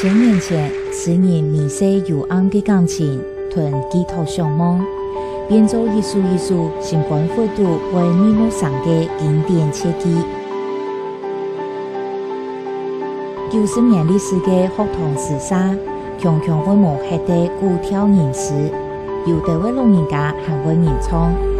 千年前，诗人迷失幽暗的钢琴，团寄托向梦，编造一束一束星光复读为密目上的经典切记。九十年历史的学堂时沙，强强会磨黑的古调吟诗，有的位老人家还会吟唱。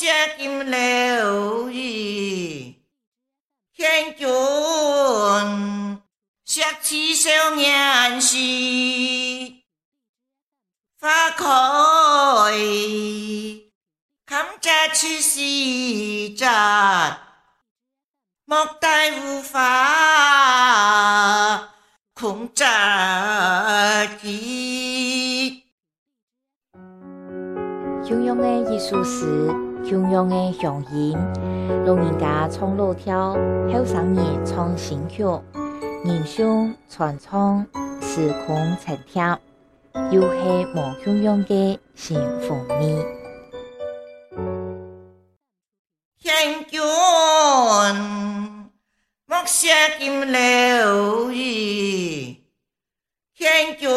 莫写金流语。天君，写起少年时，花开。看着去西站，莫待无法控制己。汹涌的艺术史，汹涌的乡音，老人家唱老调，后生人唱新曲，人声传唱，时空沉淀，又是无汹涌的幸福味。天君，莫写金流语。天君，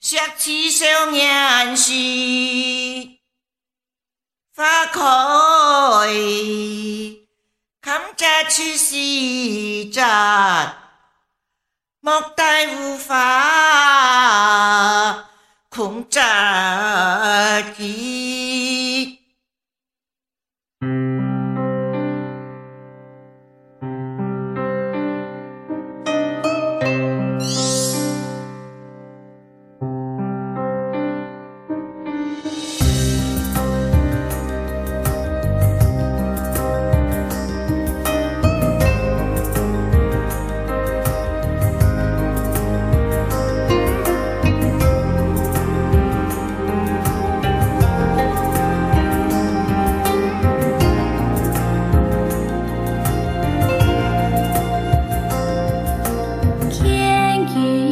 写起少年时，花开，看着去西站，莫待无法控制己。天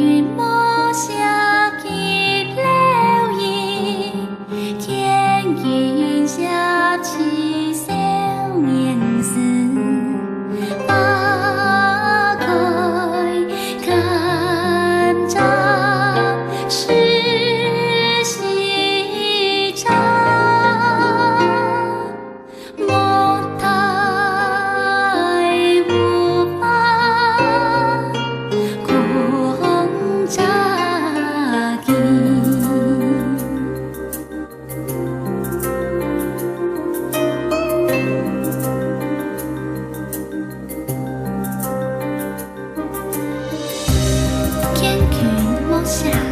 下。